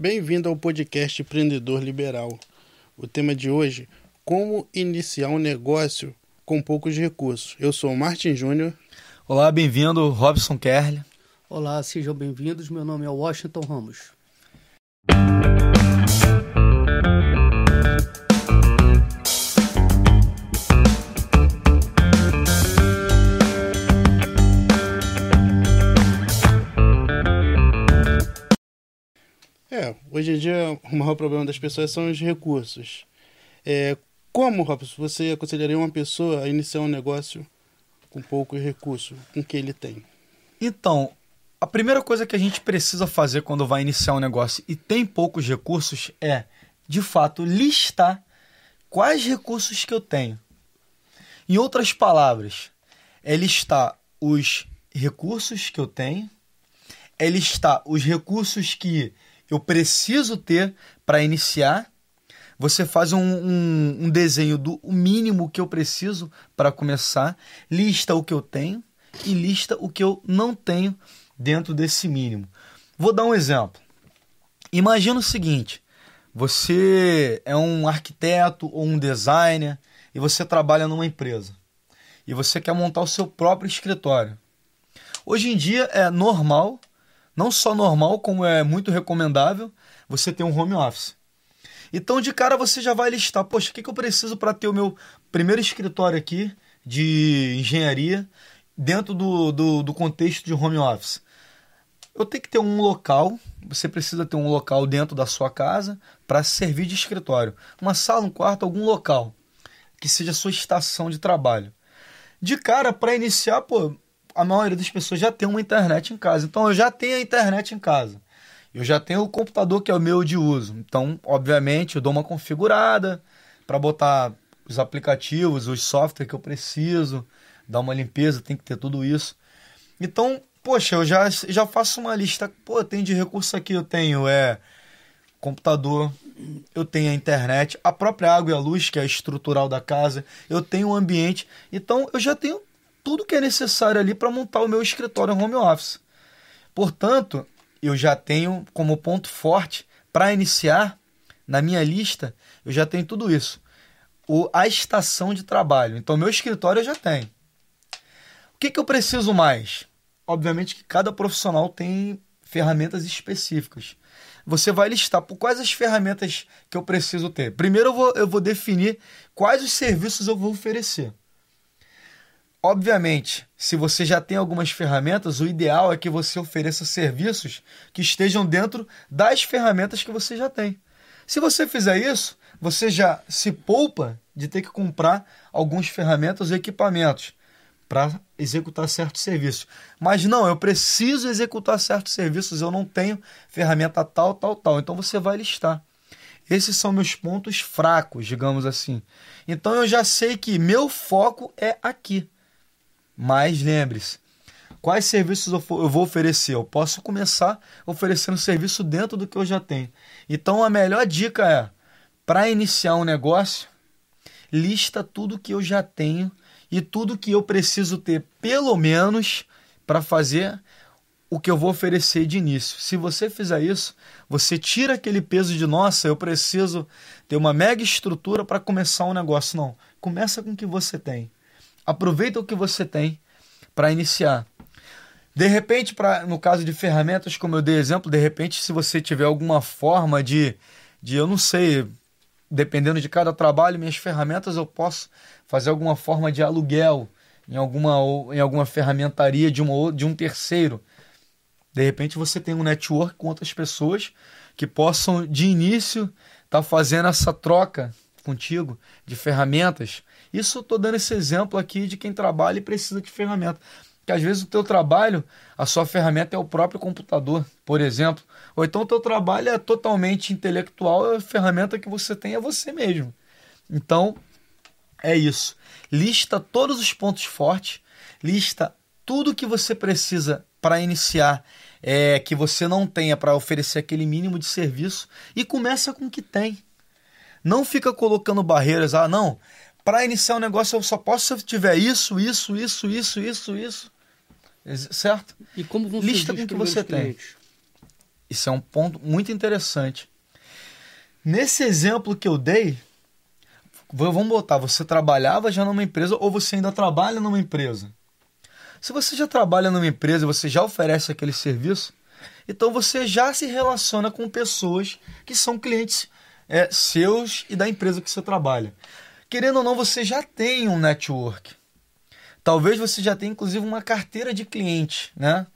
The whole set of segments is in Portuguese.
Bem-vindo ao podcast Empreendedor Liberal. O tema de hoje: como iniciar um negócio com poucos recursos. Eu sou o Martin Júnior. Olá, bem-vindo, Robson Kerle. Olá, sejam bem-vindos. Meu nome é Washington Ramos. Hoje em dia o maior problema das pessoas são os recursos. É, como, Robson, você aconselharia uma pessoa a iniciar um negócio com poucos recursos, com o que ele tem? Então, a primeira coisa que a gente precisa fazer quando vai iniciar um negócio e tem poucos recursos é, de fato, listar quais recursos que eu tenho. Em outras palavras, é listar os recursos que eu tenho, é listar os recursos que eu preciso ter para iniciar. Você faz um, um, um, desenho do mínimo que eu preciso para começar, lista o que eu tenho e lista o que eu não tenho dentro desse mínimo. Vou dar um exemplo. Imagina o seguinte: você é um arquiteto ou um designer e você trabalha numa empresa e você quer montar o seu próprio escritório. Hoje em dia é normal não só normal, como é muito recomendável, você ter um home office. Então, de cara, você já vai listar: poxa, o que, que eu preciso para ter o meu primeiro escritório aqui de engenharia dentro do, do, do contexto de home office? Eu tenho que ter um local, você precisa ter um local dentro da sua casa para servir de escritório. Uma sala, um quarto, algum local que seja a sua estação de trabalho. De cara, para iniciar, pô, a maioria das pessoas já tem uma internet em casa. Então eu já tenho a internet em casa. Eu já tenho o computador que é o meu de uso. Então, obviamente, eu dou uma configurada para botar os aplicativos, os softwares que eu preciso, dar uma limpeza, tem que ter tudo isso. Então, poxa, eu já, já faço uma lista. Pô, tem de recurso aqui, eu tenho é computador, eu tenho a internet, a própria água e a luz, que é estrutural da casa, eu tenho o ambiente. Então, eu já tenho tudo que é necessário ali para montar o meu escritório home office. Portanto, eu já tenho como ponto forte para iniciar na minha lista, eu já tenho tudo isso. O, a estação de trabalho. Então, meu escritório eu já tenho. O que, que eu preciso mais? Obviamente que cada profissional tem ferramentas específicas. Você vai listar por quais as ferramentas que eu preciso ter. Primeiro eu vou, eu vou definir quais os serviços eu vou oferecer. Obviamente, se você já tem algumas ferramentas, o ideal é que você ofereça serviços que estejam dentro das ferramentas que você já tem. Se você fizer isso, você já se poupa de ter que comprar algumas ferramentas ou equipamentos para executar certos serviços. Mas não, eu preciso executar certos serviços, eu não tenho ferramenta tal, tal, tal. Então você vai listar. Esses são meus pontos fracos, digamos assim. Então eu já sei que meu foco é aqui. Mas lembre-se, quais serviços eu vou oferecer? Eu posso começar oferecendo serviço dentro do que eu já tenho. Então a melhor dica é, para iniciar um negócio, lista tudo que eu já tenho e tudo que eu preciso ter, pelo menos, para fazer o que eu vou oferecer de início. Se você fizer isso, você tira aquele peso de nossa, eu preciso ter uma mega estrutura para começar um negócio. Não, começa com o que você tem. Aproveita o que você tem para iniciar. De repente, pra, no caso de ferramentas, como eu dei exemplo, de repente, se você tiver alguma forma de, de, eu não sei, dependendo de cada trabalho, minhas ferramentas, eu posso fazer alguma forma de aluguel em alguma, em alguma ferramentaria de, uma, de um terceiro. De repente, você tem um network com outras pessoas que possam, de início, estar tá fazendo essa troca contigo de ferramentas. Isso eu estou dando esse exemplo aqui de quem trabalha e precisa de ferramenta. Que às vezes o teu trabalho, a sua ferramenta é o próprio computador, por exemplo. Ou então o teu trabalho é totalmente intelectual, a ferramenta que você tem é você mesmo. Então, é isso. Lista todos os pontos fortes, lista tudo que você precisa para iniciar, é, que você não tenha para oferecer aquele mínimo de serviço e começa com o que tem. Não fica colocando barreiras, ah, não, para iniciar um negócio eu só posso se tiver isso, isso, isso, isso, isso, isso. Certo? E como vão Lista com o que você clientes? tem. Isso é um ponto muito interessante. Nesse exemplo que eu dei, vamos botar, você trabalhava já numa empresa ou você ainda trabalha numa empresa? Se você já trabalha numa empresa, você já oferece aquele serviço, então você já se relaciona com pessoas que são clientes é, seus e da empresa que você trabalha. Querendo ou não, você já tem um network. Talvez você já tenha inclusive uma carteira de cliente, né?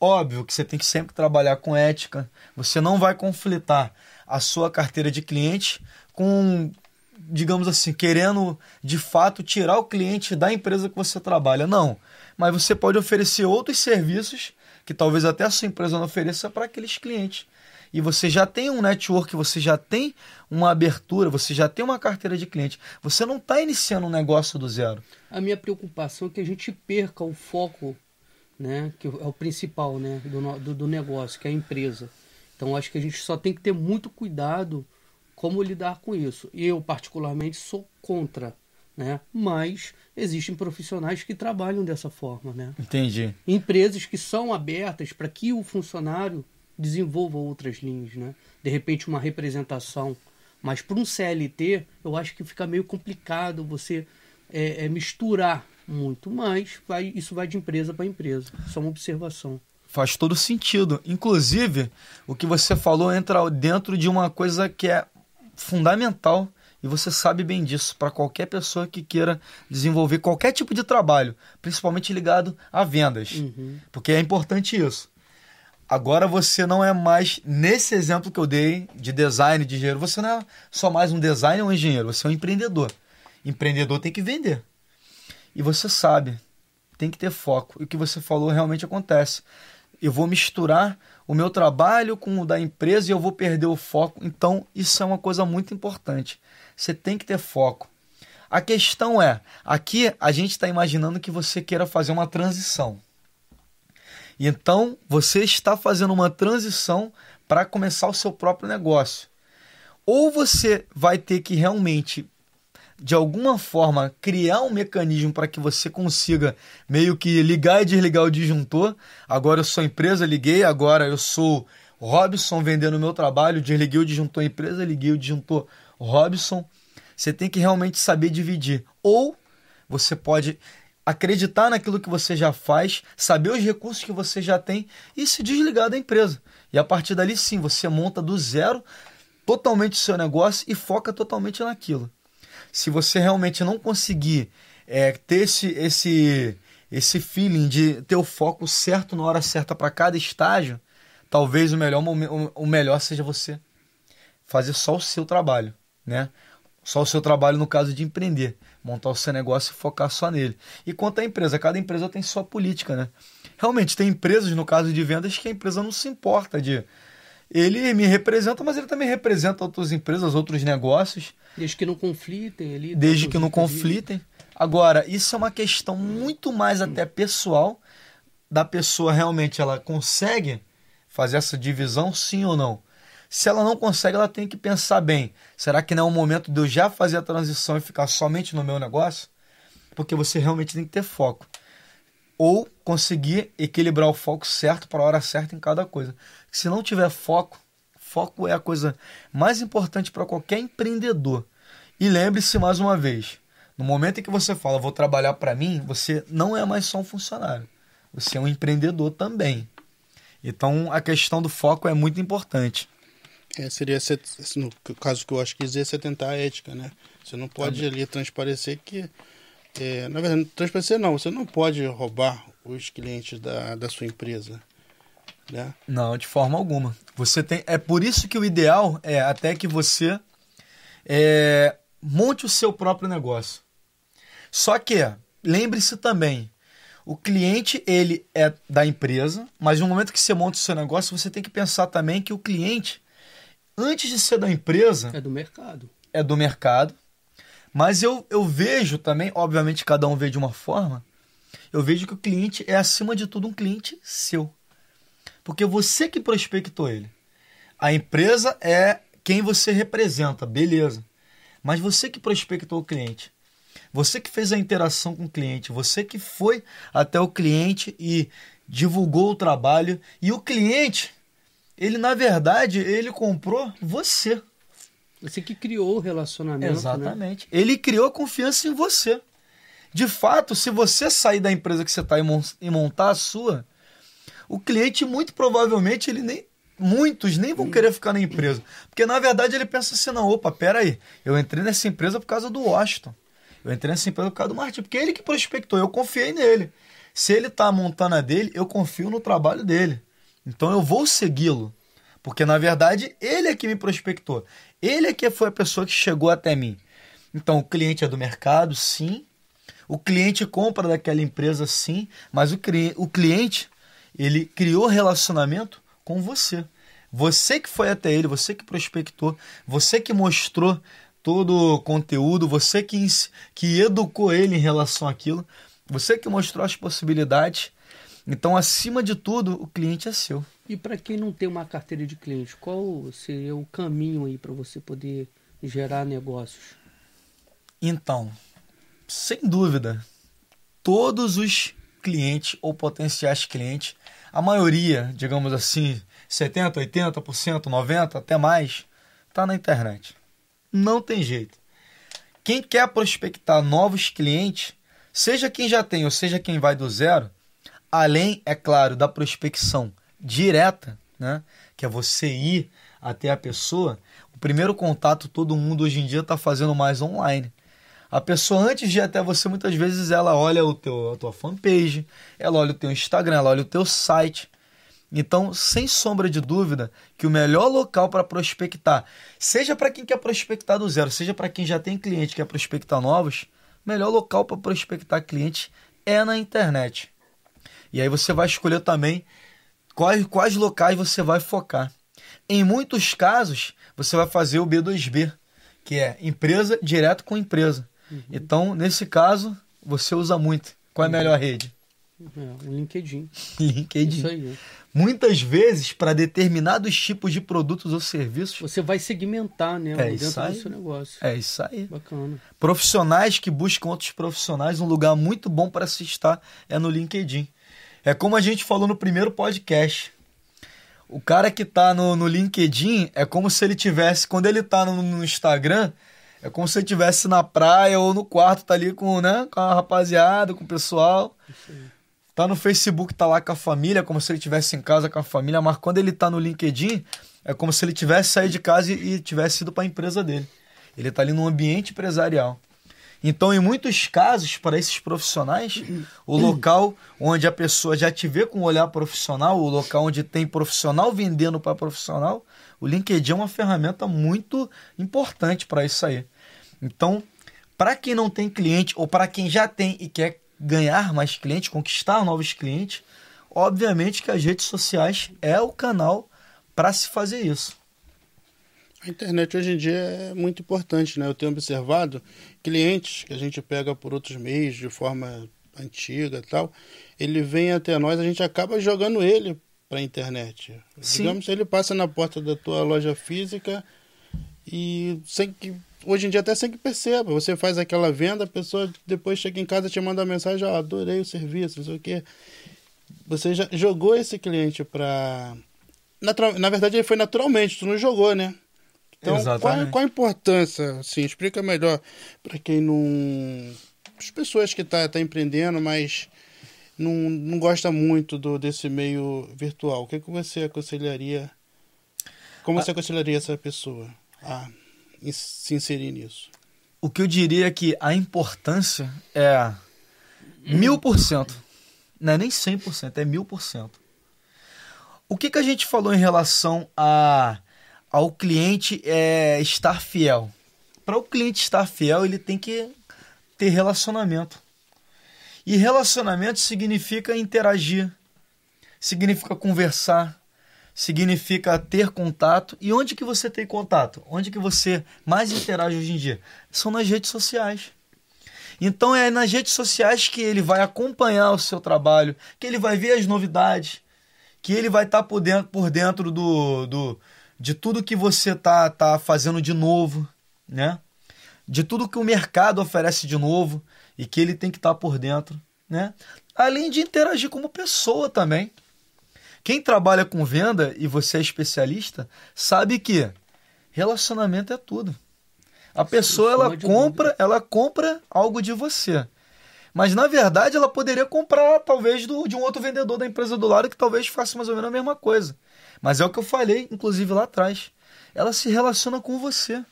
Óbvio que você tem que sempre trabalhar com ética. Você não vai conflitar a sua carteira de cliente com, digamos assim, querendo de fato tirar o cliente da empresa que você trabalha. Não. Mas você pode oferecer outros serviços que talvez até a sua empresa não ofereça para aqueles clientes e você já tem um network, você já tem uma abertura, você já tem uma carteira de cliente. Você não está iniciando um negócio do zero. A minha preocupação é que a gente perca o foco, né, que é o principal né, do, do, do negócio, que é a empresa. Então acho que a gente só tem que ter muito cuidado como lidar com isso. Eu, particularmente, sou contra. Né? Mas existem profissionais que trabalham dessa forma, né? Entendi. Empresas que são abertas para que o funcionário desenvolva outras linhas, né? De repente uma representação. Mas para um CLT, eu acho que fica meio complicado você é, é misturar muito, mas vai, isso vai de empresa para empresa. Só uma observação. Faz todo sentido. Inclusive, o que você falou entra dentro de uma coisa que é fundamental e você sabe bem disso para qualquer pessoa que queira desenvolver qualquer tipo de trabalho, principalmente ligado a vendas, uhum. porque é importante isso. Agora você não é mais, nesse exemplo que eu dei de design, de engenheiro, você não é só mais um designer ou um engenheiro, você é um empreendedor. Empreendedor tem que vender. E você sabe, tem que ter foco. E o que você falou realmente acontece. Eu vou misturar o meu trabalho com o da empresa e eu vou perder o foco. Então, isso é uma coisa muito importante. Você tem que ter foco. A questão é, aqui a gente está imaginando que você queira fazer uma transição. Então, você está fazendo uma transição para começar o seu próprio negócio. Ou você vai ter que realmente, de alguma forma, criar um mecanismo para que você consiga meio que ligar e desligar o disjuntor. Agora eu sou empresa, liguei, agora eu sou Robson vendendo meu trabalho, desliguei o disjuntor empresa, liguei o disjuntor Robson. Você tem que realmente saber dividir. Ou você pode acreditar naquilo que você já faz, saber os recursos que você já tem e se desligar da empresa. E a partir dali, sim, você monta do zero totalmente o seu negócio e foca totalmente naquilo. Se você realmente não conseguir é, ter esse, esse, esse feeling de ter o foco certo na hora certa para cada estágio, talvez o melhor, o melhor seja você fazer só o seu trabalho, né? Só o seu trabalho no caso de empreender montar o seu negócio e focar só nele. E quanto à empresa, cada empresa tem sua política, né? Realmente, tem empresas, no caso de vendas, que a empresa não se importa de. Ele me representa, mas ele também representa outras empresas, outros negócios. Desde que não conflitem ali. Desde que não conflitem. Agora, isso é uma questão muito mais até pessoal da pessoa realmente ela consegue fazer essa divisão, sim ou não. Se ela não consegue, ela tem que pensar bem: será que não é o momento de eu já fazer a transição e ficar somente no meu negócio? Porque você realmente tem que ter foco. Ou conseguir equilibrar o foco certo para a hora certa em cada coisa. Se não tiver foco, foco é a coisa mais importante para qualquer empreendedor. E lembre-se mais uma vez: no momento em que você fala, vou trabalhar para mim, você não é mais só um funcionário. Você é um empreendedor também. Então a questão do foco é muito importante. É, seria, no caso que eu acho que dizer, você tentar a ética, né? Você não pode ali transparecer que. É, na verdade, transparecer não, você não pode roubar os clientes da, da sua empresa. Né? Não, de forma alguma. Você tem. É por isso que o ideal é até que você é, monte o seu próprio negócio. Só que lembre-se também, o cliente ele é da empresa, mas no momento que você monta o seu negócio, você tem que pensar também que o cliente antes de ser da empresa. É do mercado. É do mercado. Mas eu, eu vejo também, obviamente cada um vê de uma forma, eu vejo que o cliente é acima de tudo um cliente seu. Porque você que prospectou ele. A empresa é quem você representa, beleza. Mas você que prospectou o cliente. Você que fez a interação com o cliente, você que foi até o cliente e divulgou o trabalho e o cliente Ele, na verdade, ele comprou você. Você que criou o relacionamento. Né? Exatamente. Né? Ele criou confiança em você. De fato, se você sair da empresa que você está e montar a sua, o cliente muito provavelmente ele nem muitos nem vão querer ficar na empresa, porque na verdade ele pensa assim, não, opa, pera aí, eu entrei nessa empresa por causa do Washington. Eu entrei nessa empresa por causa do Martin, porque ele que prospectou, eu confiei nele. Se ele está montando a dele, eu confio no trabalho dele. Então eu vou segui-lo. Porque na verdade ele é que me prospectou. Ele é que foi a pessoa que chegou até mim. Então o cliente é do mercado, sim. O cliente compra daquela empresa, sim. Mas o, o cliente, ele criou relacionamento com você. Você que foi até ele, você que prospectou, você que mostrou todo o conteúdo, você que, que educou ele em relação àquilo. Você que mostrou as possibilidades. Então, acima de tudo, o cliente é seu. E para quem não tem uma carteira de cliente, qual seria o caminho aí para você poder gerar negócios? Então, sem dúvida, todos os clientes ou potenciais clientes, a maioria, digamos assim, 70, 80%, 90%, até mais, está na internet. Não tem jeito. Quem quer prospectar novos clientes, Seja quem já tem ou seja quem vai do zero, além, é claro, da prospecção direta, né? que é você ir até a pessoa, o primeiro contato todo mundo hoje em dia está fazendo mais online. A pessoa, antes de ir até você, muitas vezes ela olha o teu, a tua fanpage, ela olha o teu Instagram, ela olha o teu site. Então, sem sombra de dúvida, que o melhor local para prospectar, seja para quem quer prospectar do zero, seja para quem já tem cliente que quer prospectar novos, melhor local para prospectar clientes é na internet. E aí você vai escolher também quais, quais locais você vai focar. Em muitos casos, você vai fazer o B2B, que é empresa direto com empresa. Uhum. Então, nesse caso, você usa muito. Qual é a melhor rede? É, o LinkedIn. LinkedIn. Isso aí. Muitas vezes, para determinados tipos de produtos ou serviços. Você vai segmentar, né? É isso aí. do seu negócio. É isso aí. Bacana. Profissionais que buscam outros profissionais, um lugar muito bom para se estar é no LinkedIn. É como a gente falou no primeiro podcast. O cara que está no, no LinkedIn é como se ele tivesse, quando ele está no, no Instagram, é como se ele estivesse na praia ou no quarto, tá ali com, né, com a rapaziada, com o pessoal. Tá no Facebook, tá lá com a família, como se ele estivesse em casa com a família, mas quando ele tá no LinkedIn, é como se ele tivesse saído de casa e, e tivesse ido para a empresa dele. Ele tá ali no ambiente empresarial. Então, em muitos casos, para esses profissionais, o local onde a pessoa já te vê com um olhar profissional, o local onde tem profissional vendendo para profissional, o LinkedIn é uma ferramenta muito importante para isso aí. Então, para quem não tem cliente ou para quem já tem e quer ganhar mais clientes, conquistar novos clientes, obviamente que as redes sociais é o canal para se fazer isso. A internet hoje em dia é muito importante, né? Eu tenho observado clientes que a gente pega por outros meios de forma antiga e tal, ele vem até nós, a gente acaba jogando ele para a internet. Sim. Digamos, ele passa na porta da tua loja física e sem que hoje em dia até sem que perceba. Você faz aquela venda, a pessoa depois chega em casa te manda uma mensagem, ó, oh, adorei o serviço, não sei o quê. Você já jogou esse cliente para. Na verdade, ele foi naturalmente, tu não jogou, né? Então, qual, qual, a importância? Assim, explica melhor para quem não. As pessoas que tá, tá empreendendo, mas não, não gosta muito do, desse meio virtual. O que, que você aconselharia? Como você aconselharia essa pessoa? Ah se inserir nisso? O que eu diria é que a importância é mil por cento. Não é nem cem por cento, é mil por cento. O que, que a gente falou em relação a, ao cliente é, estar fiel? Para o cliente estar fiel, ele tem que ter relacionamento. E relacionamento significa interagir, significa conversar, significa ter contato. E onde que você tem contato? Onde que você mais interage hoje em dia? São nas redes sociais. Então é nas redes sociais que ele vai acompanhar o seu trabalho, que ele vai ver as novidades, que ele vai estar tá por dentro, por dentro do, do, de tudo que você tá, tá fazendo de novo, né? De tudo que o mercado oferece de novo e que ele tem que estar tá por dentro, né? Além de interagir como pessoa também Quem trabalha com venda e você é especialista, sabe que relacionamento é tudo. A pessoa ela compra, ela compra algo de você. Mas na verdade ela poderia comprar talvez do, de um outro vendedor da empresa do lado que talvez faça mais ou menos a mesma coisa. Mas é o que eu falei, inclusive lá atrás. Ela se relaciona com você.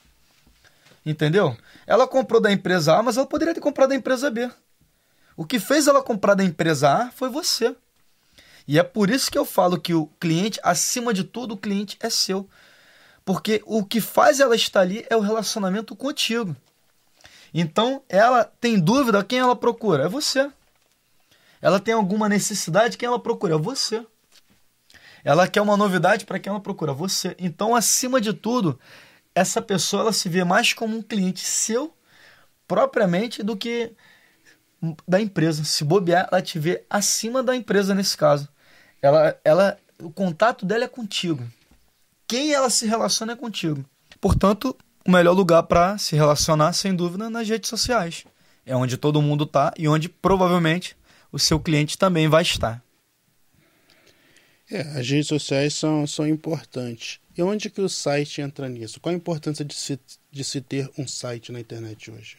Entendeu? Ela comprou da empresa A, mas ela poderia ter comprado da empresa B. O que fez ela comprar da empresa A foi você. E é por isso que eu falo que o cliente, acima de tudo, o cliente é seu. Porque o que faz ela estar ali é o relacionamento contigo. Então, ela tem dúvida, quem ela procura? É você. Ela tem alguma necessidade, quem ela procura? É você. Ela quer uma novidade, para quem ela procura? Você. Então, acima de tudo, essa pessoa ela se vê mais como um cliente seu, propriamente, do que da empresa. Se bobear, ela te vê acima da empresa nesse caso. Ela, ela, o contato dela é contigo quem ela se relaciona é contigo. Portanto, o melhor lugar para se relacionar, sem dúvida, nas redes sociais. É onde todo mundo está e onde provavelmente o seu cliente também vai estar. É, as redes sociais são, são importantes. E onde que o site entra nisso? Qual a importância de se, de se ter um site na internet hoje?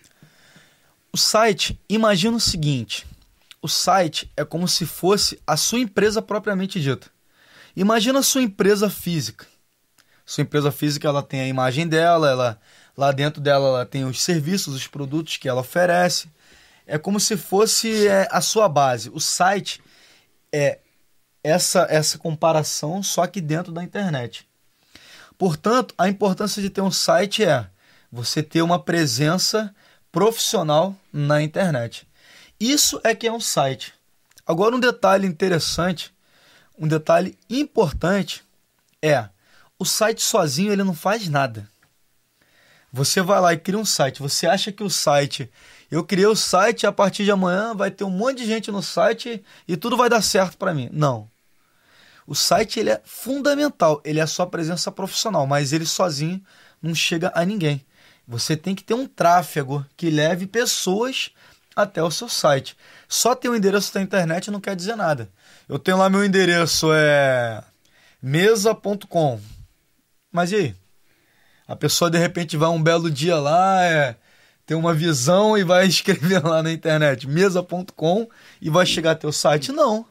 O site, imagina o seguinte: o site é como se fosse a sua empresa propriamente dita. Imagina a sua empresa física. Sua empresa física ela tem a imagem dela, ela lá dentro dela ela tem os serviços, os produtos que ela oferece. É como se fosse é, a sua base. O site é essa essa comparação só que dentro da internet. Portanto, a importância de ter um site é você ter uma presença profissional na internet. Isso é que é um site. Agora um detalhe interessante, um detalhe importante é o site sozinho ele não faz nada. Você vai lá e cria um site. Você acha que o site. Eu criei o site a partir de amanhã vai ter um monte de gente no site e tudo vai dar certo para mim. Não. O site ele é fundamental, ele é a sua presença profissional, mas ele sozinho não chega a ninguém. Você tem que ter um tráfego que leve pessoas até o seu site. Só ter o um endereço da internet não quer dizer nada. Eu tenho lá meu endereço é mesa.com. Mas e aí? A pessoa de repente vai um belo dia lá, é, tem uma visão e vai escrever lá na internet mesa.com e vai chegar até o site? Não.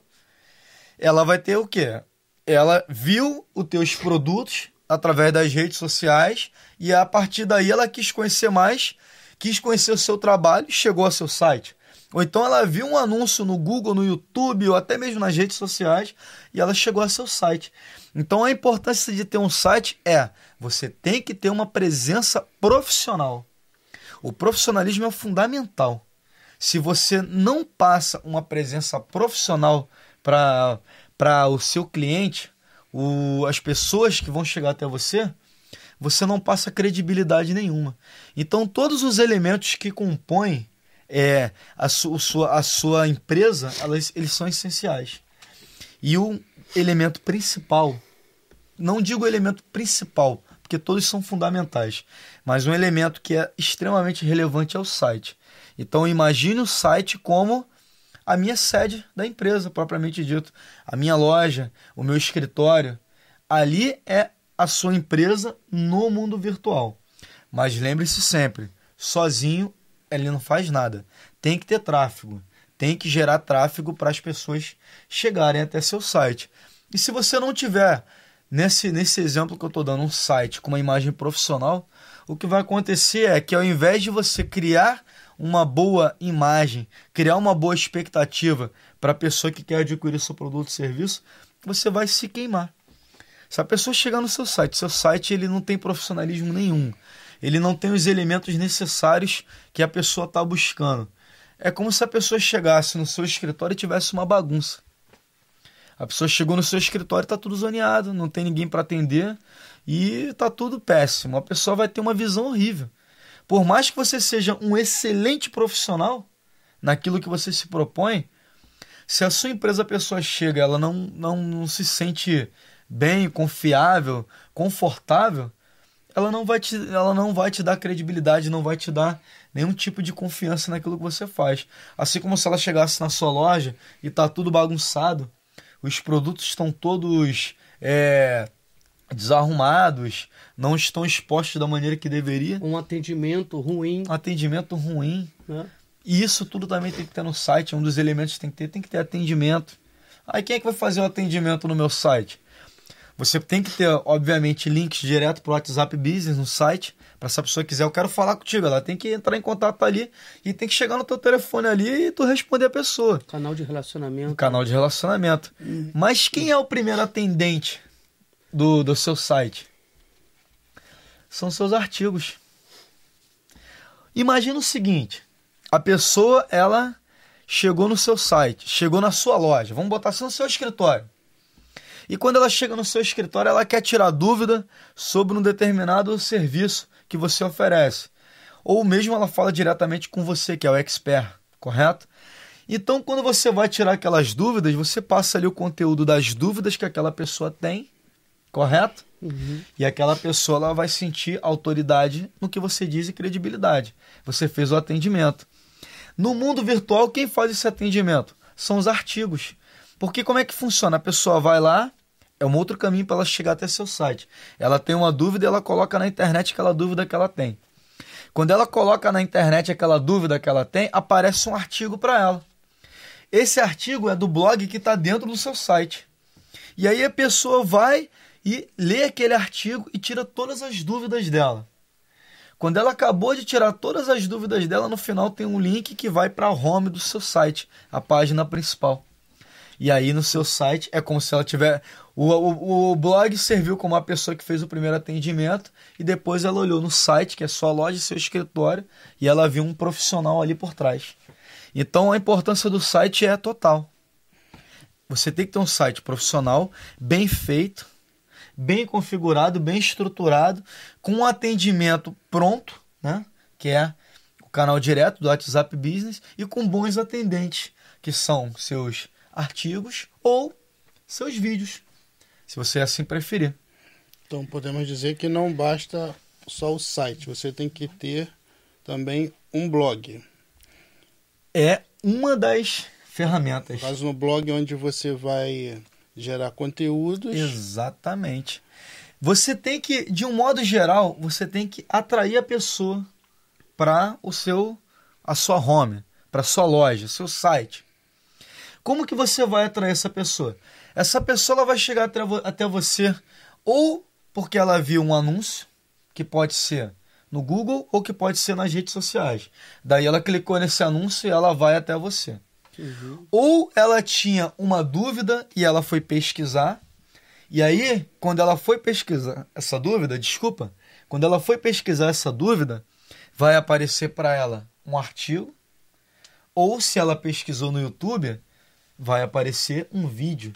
Ela vai ter o quê? Ela viu os teus produtos através das redes sociais e a partir daí ela quis conhecer mais, quis conhecer o seu trabalho e chegou ao seu site. Ou então ela viu um anúncio no Google, no YouTube ou até mesmo nas redes sociais e ela chegou ao seu site. Então a importância de ter um site é você tem que ter uma presença profissional. O profissionalismo é fundamental. Se você não passa uma presença profissional para o seu cliente, o, as pessoas que vão chegar até você, você não passa credibilidade nenhuma. Então, todos os elementos que compõem é, a, su, sua, a sua empresa, elas, eles são essenciais. E o elemento principal não digo elemento principal, porque todos são fundamentais, mas um elemento que é extremamente relevante é o site. Então imagine o site como a minha sede da empresa, propriamente dito, a minha loja, o meu escritório. Ali é a sua empresa no mundo virtual. Mas lembre-se sempre, sozinho ele não faz nada. Tem que ter tráfego, tem que gerar tráfego para as pessoas chegarem até seu site. E se você não tiver Nesse, nesse exemplo que eu estou dando, um site com uma imagem profissional, o que vai acontecer é que ao invés de você criar uma boa imagem, criar uma boa expectativa para a pessoa que quer adquirir seu produto ou serviço, você vai se queimar. Se a pessoa chegar no seu site, seu site ele não tem profissionalismo nenhum, ele não tem os elementos necessários que a pessoa está buscando. É como se a pessoa chegasse no seu escritório e tivesse uma bagunça. A pessoa chegou no seu escritório está tudo zoneado, não tem ninguém para atender e está tudo péssimo. A pessoa vai ter uma visão horrível. Por mais que você seja um excelente profissional naquilo que você se propõe, se a sua empresa a pessoa chega, ela não, não, não se sente bem, confiável, confortável, ela não vai te, ela não vai te dar credibilidade, não vai te dar nenhum tipo de confiança naquilo que você faz. Assim como se ela chegasse na sua loja e tá tudo bagunçado, os produtos estão todos é, desarrumados, não estão expostos da maneira que deveria. Um atendimento ruim. Um atendimento ruim. Né? E isso tudo também tem que ter no site, um dos elementos que tem que ter, tem que ter atendimento. Aí quem é que vai fazer o atendimento no meu site? Você tem que ter, obviamente, links direto para o WhatsApp Business no site, para se a pessoa quiser, eu quero falar contigo, ela tem que entrar em contato ali e tem que chegar no teu telefone ali e tu responder a pessoa. Canal de relacionamento. canal de relacionamento. Uhum. Mas quem é o primeiro atendente do, do seu site? São seus artigos. Imagina o seguinte, a pessoa, ela chegou no seu site, chegou na sua loja, vamos botar assim no seu escritório. E quando ela chega no seu escritório, ela quer tirar dúvida sobre um determinado serviço que você oferece. Ou mesmo ela fala diretamente com você, que é o expert, correto? Então, quando você vai tirar aquelas dúvidas, você passa ali o conteúdo das dúvidas que aquela pessoa tem, correto? Uhum. E aquela pessoa ela vai sentir autoridade no que você diz e credibilidade. Você fez o atendimento. No mundo virtual, quem faz esse atendimento? São os artigos. Porque como é que funciona? A pessoa vai lá, é um outro caminho para ela chegar até seu site. Ela tem uma dúvida e ela coloca na internet aquela dúvida que ela tem. Quando ela coloca na internet aquela dúvida que ela tem, aparece um artigo para ela. Esse artigo é do blog que está dentro do seu site. E aí a pessoa vai e lê aquele artigo e tira todas as dúvidas dela. Quando ela acabou de tirar todas as dúvidas dela, no final tem um link que vai para a home do seu site, a página principal. E aí no seu site é como se ela tiver. O, o, o blog serviu como a pessoa que fez o primeiro atendimento e depois ela olhou no site, que é sua loja, seu escritório, e ela viu um profissional ali por trás. Então a importância do site é total. Você tem que ter um site profissional, bem feito, bem configurado, bem estruturado, com um atendimento pronto, né? que é o canal direto do WhatsApp Business, e com bons atendentes, que são seus artigos ou seus vídeos, se você assim preferir. Então podemos dizer que não basta só o site, você tem que ter também um blog. É uma das ferramentas. Faz no blog onde você vai gerar conteúdos. Exatamente. Você tem que, de um modo geral, você tem que atrair a pessoa para o seu a sua home, para sua loja, seu site. Como que você vai atrair essa pessoa? Essa pessoa ela vai chegar até, até você ou porque ela viu um anúncio, que pode ser no Google ou que pode ser nas redes sociais. Daí ela clicou nesse anúncio e ela vai até você. Uhum. Ou ela tinha uma dúvida e ela foi pesquisar. E aí, quando ela foi pesquisar essa dúvida, desculpa, quando ela foi pesquisar essa dúvida, vai aparecer para ela um artigo. Ou se ela pesquisou no YouTube, vai aparecer um vídeo.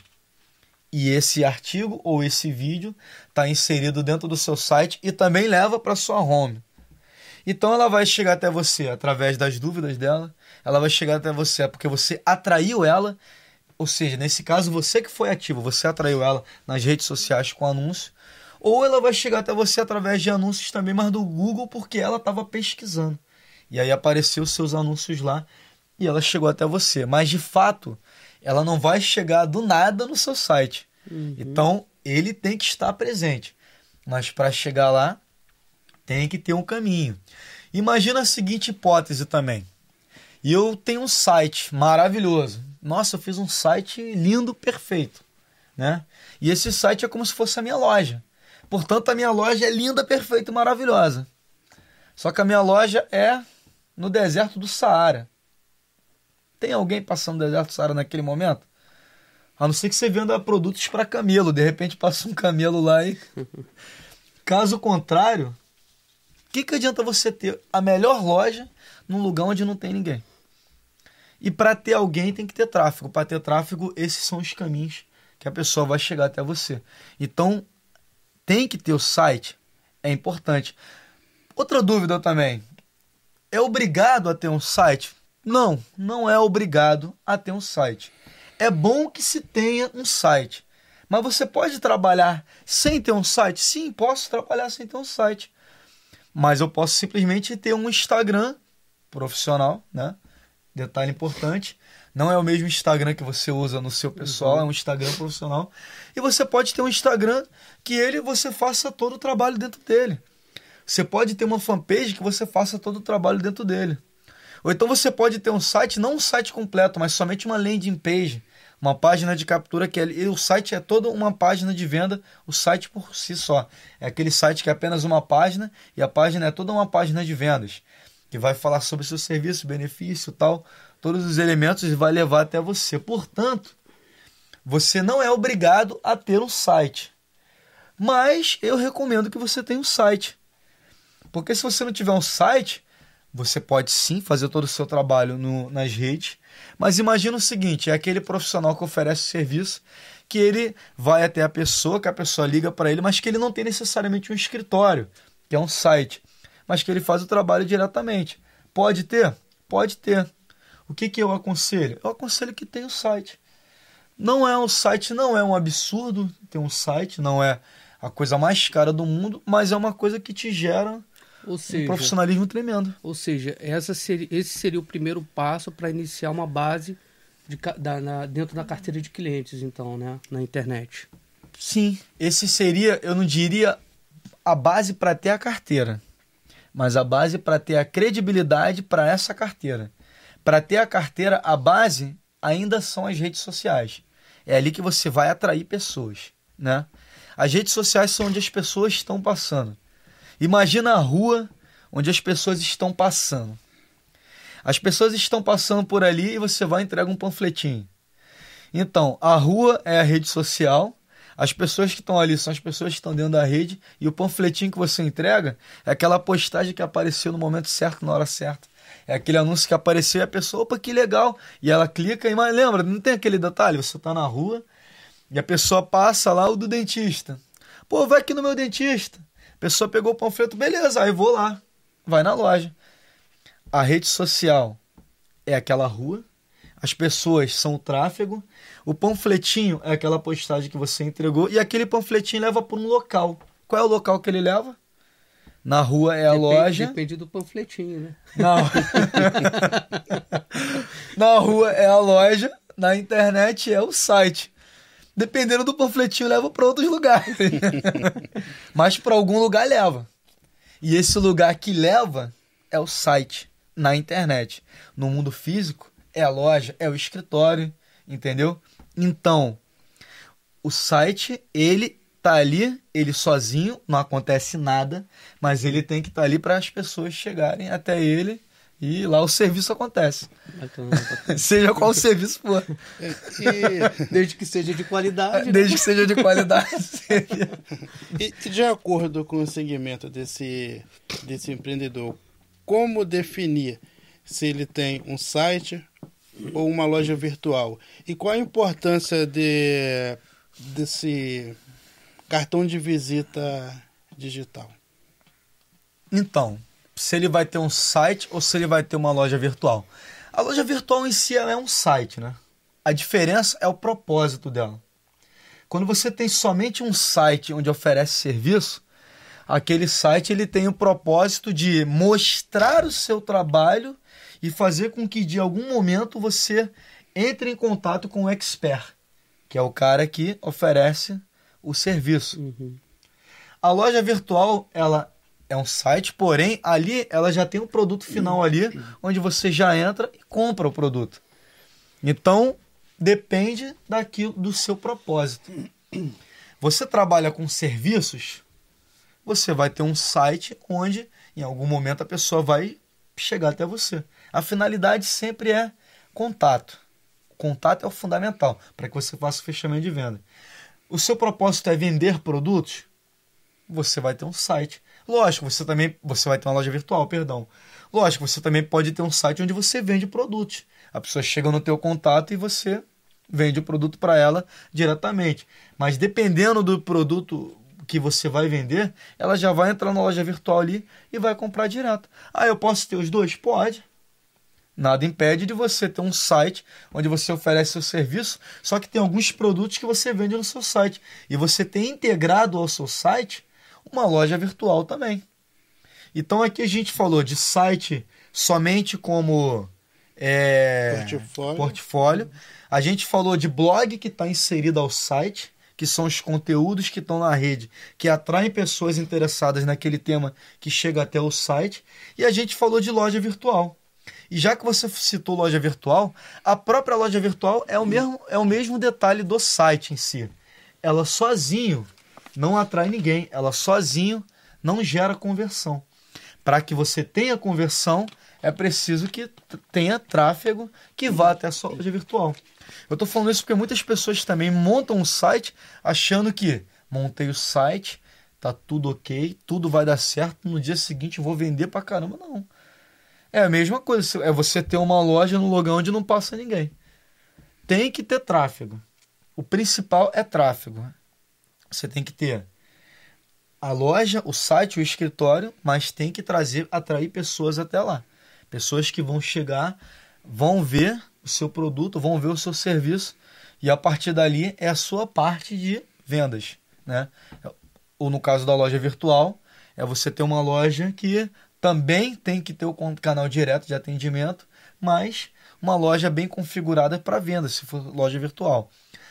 E esse artigo ou esse vídeo está inserido dentro do seu site e também leva para sua home. Então ela vai chegar até você através das dúvidas dela, ela vai chegar até você porque você atraiu ela, ou seja, nesse caso você que foi ativo, você atraiu ela nas redes sociais com anúncio, ou ela vai chegar até você através de anúncios também, mas do Google porque ela estava pesquisando. E aí apareceu os seus anúncios lá e ela chegou até você. Mas de fato, ela não vai chegar do nada no seu site. Uhum. Então, ele tem que estar presente. Mas para chegar lá, tem que ter um caminho. Imagina a seguinte hipótese também. Eu tenho um site maravilhoso. Nossa, eu fiz um site lindo, perfeito, né? E esse site é como se fosse a minha loja. Portanto, a minha loja é linda, perfeita e maravilhosa. Só que a minha loja é no deserto do Saara. Tem alguém passando no deserto do Saara naquele momento? A não ser que você venda produtos para camelo. De repente passa um camelo lá e. Caso contrário, que, que adianta você ter a melhor loja num lugar onde não tem ninguém? E para ter alguém tem que ter tráfego. Para ter tráfego, esses são os caminhos que a pessoa vai chegar até você. Então, tem que ter o site. É importante. Outra dúvida também. É obrigado a ter um site? Não, não é obrigado a ter um site. É bom que se tenha um site. Mas você pode trabalhar sem ter um site? Sim, posso trabalhar sem ter um site. Mas eu posso simplesmente ter um Instagram profissional, né? detalhe importante. Não é o mesmo Instagram que você usa no seu pessoal, é um Instagram profissional. E você pode ter um Instagram que ele você faça todo o trabalho dentro dele. Você pode ter uma fanpage que você faça todo o trabalho dentro dele. Ou então você pode ter um site, não um site completo, mas somente uma landing page, uma página de captura que é, o site é toda uma página de venda, o site por si só. É aquele site que é apenas uma página e a página é toda uma página de vendas, que vai falar sobre seu serviço, benefício, tal, todos os elementos e vai levar até você. Portanto, você não é obrigado a ter um site. Mas eu recomendo que você tenha um site. Porque se você não tiver um site, você pode sim fazer todo o seu trabalho no, nas redes, mas imagina o seguinte: é aquele profissional que oferece serviço que ele vai até a pessoa, que a pessoa liga para ele, mas que ele não tem necessariamente um escritório, que é um site, mas que ele faz o trabalho diretamente. Pode ter? Pode ter. O que, que eu aconselho? Eu aconselho que tenha o um site. Não é um site, não é um absurdo ter um site, não é a coisa mais cara do mundo, mas é uma coisa que te gera seja, um profissionalismo tremendo. Ou seja, essa seria, esse seria o primeiro passo para iniciar uma base de, da, na, dentro da carteira de clientes, então, né? Na internet. Sim, esse seria, eu não diria a base para ter a carteira, mas a base para ter a credibilidade para essa carteira. Para ter a carteira, a base ainda são as redes sociais. É ali que você vai atrair pessoas, né? As redes sociais são onde as pessoas estão passando. Imagina a rua onde as pessoas estão passando. As pessoas estão passando por ali e você vai entregar um panfletinho. Então, a rua é a rede social, as pessoas que estão ali são as pessoas que estão dentro da rede e o panfletinho que você entrega é aquela postagem que apareceu no momento certo, na hora certa. É aquele anúncio que apareceu e a pessoa, opa, que legal. E ela clica e mas lembra, não tem aquele detalhe, você está na rua e a pessoa passa lá o do dentista. Pô, vai aqui no meu dentista pessoa pegou o panfleto, beleza, aí vou lá, vai na loja. A rede social é aquela rua, as pessoas são o tráfego, o panfletinho é aquela postagem que você entregou e aquele panfletinho leva para um local. Qual é o local que ele leva? Na rua é a depende, loja. Depende do panfletinho, né? Não. na rua é a loja, na internet é o site dependendo do panfletinho, leva para outros lugares. Mas para algum lugar leva. E esse lugar que leva é o site, na internet. No mundo físico, é a loja, é o escritório, entendeu? Então, o site, ele tá ali, ele sozinho, não acontece nada, mas ele tem que estar tá ali para as pessoas chegarem até ele e lá o serviço acontece. Bacana, bacana. seja qual o serviço for. E, desde que seja de qualidade. Né? Desde que seja de qualidade. e de acordo com o segmento desse, desse empreendedor, como definir se ele tem um site ou uma loja virtual? E qual a importância de, desse cartão de visita digital? Então, se ele vai ter um site ou se ele vai ter uma loja virtual. A loja virtual em si é um site, né? A diferença é o propósito dela. Quando você tem somente um site onde oferece serviço, aquele site ele tem o propósito de mostrar o seu trabalho e fazer com que de algum momento você entre em contato com o expert, que é o cara que oferece o serviço. Uhum. A loja virtual ela é um site, porém ali ela já tem um produto final ali, onde você já entra e compra o produto. Então depende daquilo do seu propósito. Você trabalha com serviços, você vai ter um site onde em algum momento a pessoa vai chegar até você. A finalidade sempre é contato. O contato é o fundamental para que você faça o fechamento de venda. O seu propósito é vender produtos? Você vai ter um site Lógico, você também você vai ter uma loja virtual, perdão. Lógico, você também pode ter um site onde você vende produtos. A pessoa chega no teu contato e você vende o produto para ela diretamente. Mas dependendo do produto que você vai vender, ela já vai entrar na loja virtual ali e vai comprar direto. Ah, eu posso ter os dois? Pode. Nada impede de você ter um site onde você oferece seu serviço, só que tem alguns produtos que você vende no seu site. E você tem integrado ao seu site uma loja virtual também. Então aqui a gente falou de site somente como é, Portfólio. portfólio. A gente falou de blog que está inserido ao site, que são os conteúdos que estão na rede, que atraem pessoas interessadas naquele tema que chega até o site. E a gente falou de loja virtual. E já que você citou loja virtual, a própria loja virtual é o mesmo, é o mesmo detalhe do site em si. Ela sozinho não atrai ninguém, ela sozinho não gera conversão. Para que você tenha conversão, é preciso que tenha tráfego que vá até a sua loja virtual. Eu estou falando isso porque muitas pessoas também montam um site achando que montei o site, tá tudo ok, tudo vai dar certo, no dia seguinte vou vender pra caramba. Não. É a mesma coisa, é você ter uma loja no lugar onde não passa ninguém. Tem que ter tráfego. O principal é tráfego. Você tem que ter a loja, o site, o escritório, mas tem que trazer, atrair pessoas até lá. Pessoas que vão chegar, vão ver o seu produto, vão ver o seu serviço e a partir dali é a sua parte de vendas, né? Ou no caso da loja virtual, é você ter uma loja que também tem que ter o canal direto de atendimento, mas uma loja bem configurada para venda, se for loja virtual.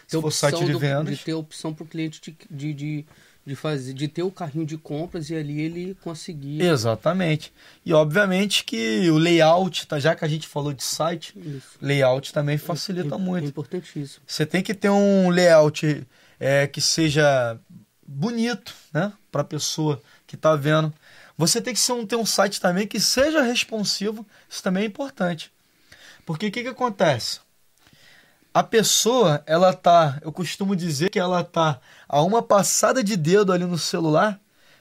Se Ter for site opção de do- vendas, de ter opção para o cliente de, de, de, de fazer, de ter o carrinho de compras e ali ele conseguir. Exatamente. E obviamente que o layout, tá, já que a gente falou de site, Isso. layout também facilita É- É muito. importantíssimo. Você tem que ter um layout é, que seja bonito, né, para a pessoa que está vendo. Você tem que ser um, ter um site também que seja responsivo. Isso também é importante. Porque o que, que acontece? A pessoa, ela tá, eu costumo dizer que ela tá a uma passada de dedo ali no celular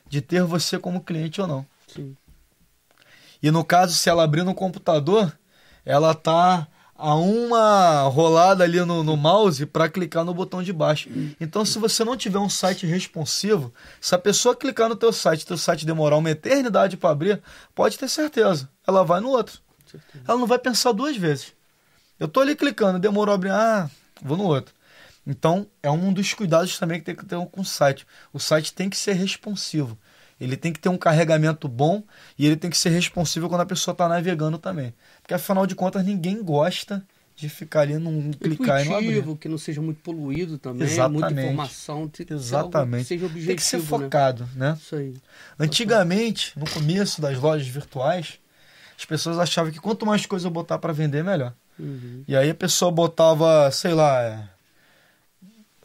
de ter você como cliente ou não. Sim. E no caso, se ela abrir no computador, ela tá a uma rolada ali no, no mouse para clicar no botão de baixo. Então, se você não tiver um site responsivo, se a pessoa clicar no teu site, teu site demorar uma eternidade para abrir, pode ter certeza, ela vai no outro. Ela não vai pensar duas vezes. Eu tô ali clicando, demorou a abrir, ah, vou no outro. Então, é um dos cuidados também que tem que ter com o site. O site tem que ser responsivo. Ele tem que ter um carregamento bom e ele tem que ser responsivo quando a pessoa está navegando também. Porque afinal de contas, ninguém gosta de ficar ali num clicar e não abrir. Intuitivo, que não seja muito poluído também, muita Exatamente. informação, tem que ser algo que Exatamente. seja objetivo, Tem que ser né? focado, né? Isso aí. Antigamente, no começo das lojas virtuais, as pessoas achavam que quanto mais coisa eu botar para vender, melhor. Uhum. E aí a pessoa botava, sei lá, é,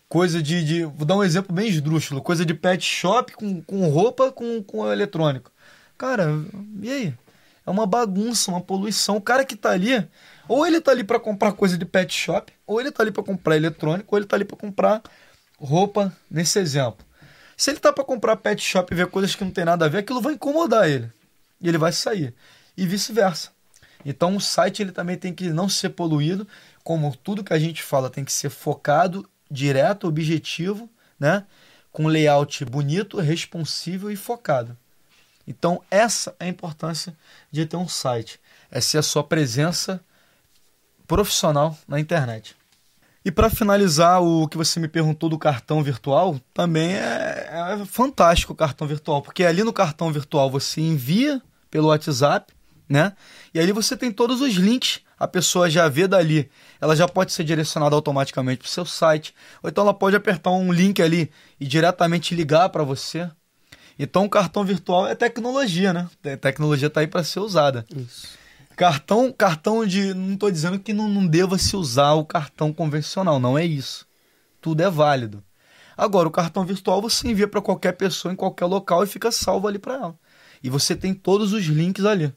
coisa de, de- Vou dar um exemplo bem esdrúxulo: coisa de pet shop com, com roupa com, com eletrônico. Cara, e aí? É uma bagunça, uma poluição. O cara que tá ali, ou ele tá ali para comprar coisa de pet shop, ou ele tá ali para comprar eletrônico, ou ele tá ali para comprar roupa, nesse exemplo. Se ele tá para comprar pet shop e ver coisas que não tem nada a ver, aquilo vai incomodar ele. E ele vai sair. E vice-versa. Então o site ele também tem que não ser poluído, como tudo que a gente fala tem que ser focado, direto, objetivo, né? Com layout bonito, responsível e focado. Então essa é a importância de ter um site. É ser a sua presença profissional na internet. E para finalizar, o que você me perguntou do cartão virtual, também é, é fantástico o cartão virtual, porque ali no cartão virtual você envia pelo WhatsApp, né? E ali você tem todos os links, a pessoa já vê dali, ela já pode ser direcionada automaticamente para o seu site, ou então ela pode apertar um link ali e diretamente ligar para você. Então o cartão virtual é tecnologia, né? A tecnologia está aí para ser usada. Isso. Cartão, cartão de. Não estou dizendo que não, não deva se usar o cartão convencional, não é isso. Tudo é válido. Agora, o cartão virtual você envia para qualquer pessoa em qualquer local e fica salvo ali para ela. E você tem todos os links ali.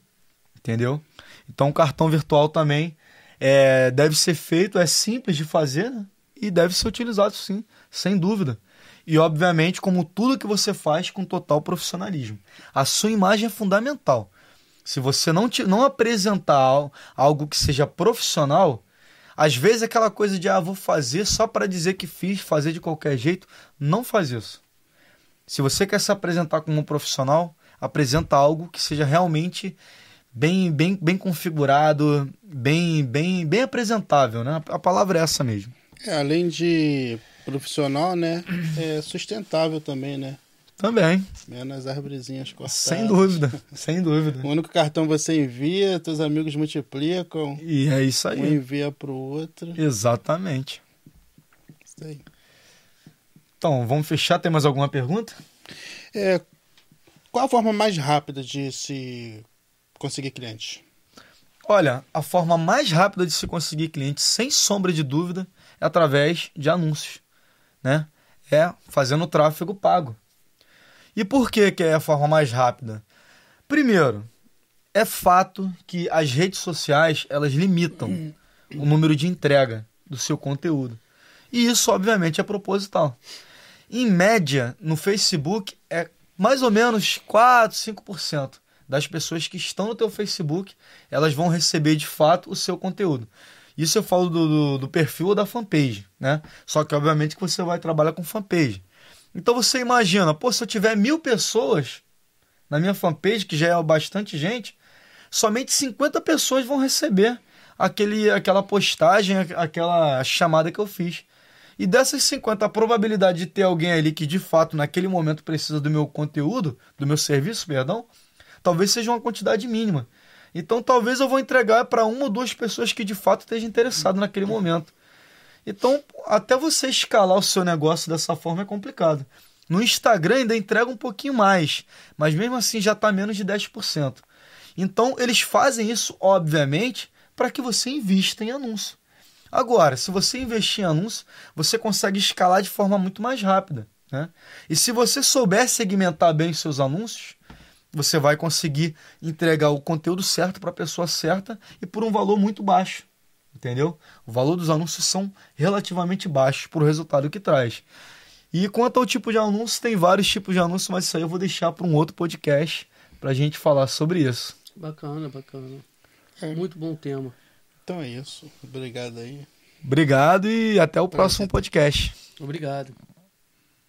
Entendeu? Então, o cartão virtual também é, deve ser feito, é simples de fazer né? e deve ser utilizado sim, sem dúvida. E, obviamente, como tudo que você faz com total profissionalismo. A sua imagem é fundamental. Se você não, te, não apresentar al- algo que seja profissional, às vezes aquela coisa de, ah, vou fazer só para dizer que fiz, fazer de qualquer jeito, não faz isso. Se você quer se apresentar como um profissional, apresenta algo que seja realmente bem, bem, bem configurado, bem, bem, bem apresentável, né? A palavra é essa mesmo. É, além de profissional, né? É sustentável também, né? Também. Menos as arvorezinhas cortadas. Sem dúvida. Sem dúvida. O único cartão você envia, teus amigos multiplicam. E é isso aí. Um envia pro outro. Exatamente. Isso aí. Então, vamos fechar. Tem mais alguma pergunta? É, qual a forma mais rápida de se conseguir clientes? Olha, a forma mais rápida de se conseguir clientes, sem sombra de dúvida, é através de anúncios, né? É fazendo tráfego pago. E por que, que é a forma mais rápida? Primeiro, é fato que as redes sociais elas limitam o número de entrega do seu conteúdo. E isso, obviamente, é proposital. Em média, no Facebook, é mais ou menos 4, 5% das pessoas que estão no teu Facebook, elas vão receber de fato o seu conteúdo. Isso eu falo do, do, do perfil ou da fanpage, né? Só que, obviamente, que você vai trabalhar com fanpage. Então você imagina, pô, se eu tiver mil pessoas na minha fanpage, que já é bastante gente, somente 50 pessoas vão receber aquele, aquela postagem, aquela chamada que eu fiz. E dessas 50, a probabilidade de ter alguém ali que de fato naquele momento precisa do meu conteúdo, do meu serviço, perdão, talvez seja uma quantidade mínima. Então talvez eu vou entregar para uma ou duas pessoas que de fato estejam interessadas naquele momento. Então, até você escalar o seu negócio dessa forma é complicado. No Instagram ainda entrega um pouquinho mais, mas mesmo assim já está menos de 10%. Então, eles fazem isso, obviamente, para que você invista em anúncio. Agora, se você investir em anúncio, você consegue escalar de forma muito mais rápida. Né? E se você souber segmentar bem seus anúncios, você vai conseguir entregar o conteúdo certo para a pessoa certa e por um valor muito baixo entendeu? O valor dos anúncios são relativamente baixos para o resultado que traz. E quanto ao tipo de anúncio, tem vários tipos de anúncios, mas isso aí eu vou deixar para um outro podcast para a gente falar sobre isso. Bacana, bacana. É. Muito bom tema. Então é isso. Obrigado aí. Obrigado e até o próximo podcast. Obrigado.